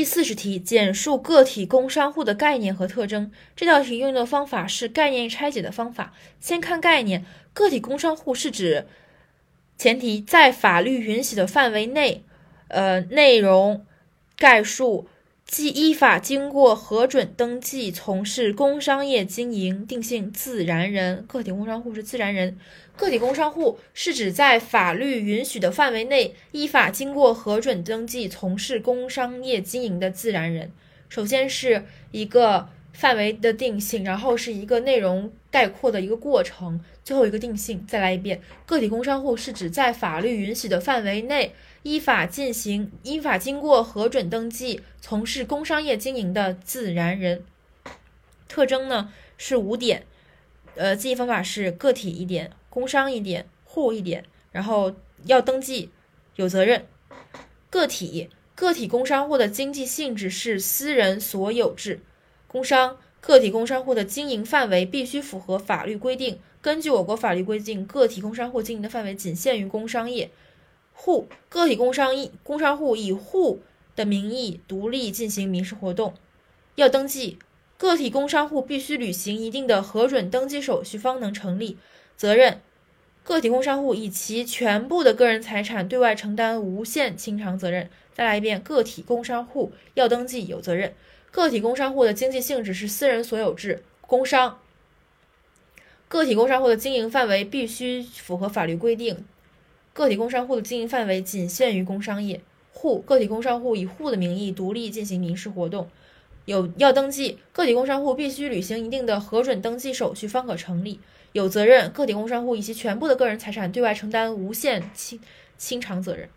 第四十题，简述个体工商户的概念和特征。这道题用的方法是概念拆解的方法。先看概念，个体工商户是指前提在法律允许的范围内，呃，内容概述。即依法经过核准登记从事工商业经营，定性自然人。个体工商户是自然人。个体工商户是指在法律允许的范围内，依法经过核准登记从事工商业经营的自然人。首先是一个范围的定性，然后是一个内容概括的一个过程，最后一个定性。再来一遍，个体工商户是指在法律允许的范围内。依法进行、依法经过核准登记从事工商业经营的自然人，特征呢是五点，呃，记忆方法是个体一点，工商一点，户一点，然后要登记，有责任。个体，个体工商户的经济性质是私人所有制。工商，个体工商户的经营范围必须符合法律规定。根据我国法律规定，个体工商户经营的范围仅限于工商业。户个体工商一工商户以户的名义独立进行民事活动，要登记。个体工商户必须履行一定的核准登记手续方能成立。责任个体工商户以其全部的个人财产对外承担无限清偿责任。再来一遍，个体工商户要登记有责任。个体工商户的经济性质是私人所有制工商。个体工商户的经营范围必须符合法律规定。个体工商户的经营范围仅限于工商业。户个体工商户以户的名义独立进行民事活动，有要登记。个体工商户必须履行一定的核准登记手续方可成立。有责任个体工商户以其全部的个人财产对外承担无限清清偿责任。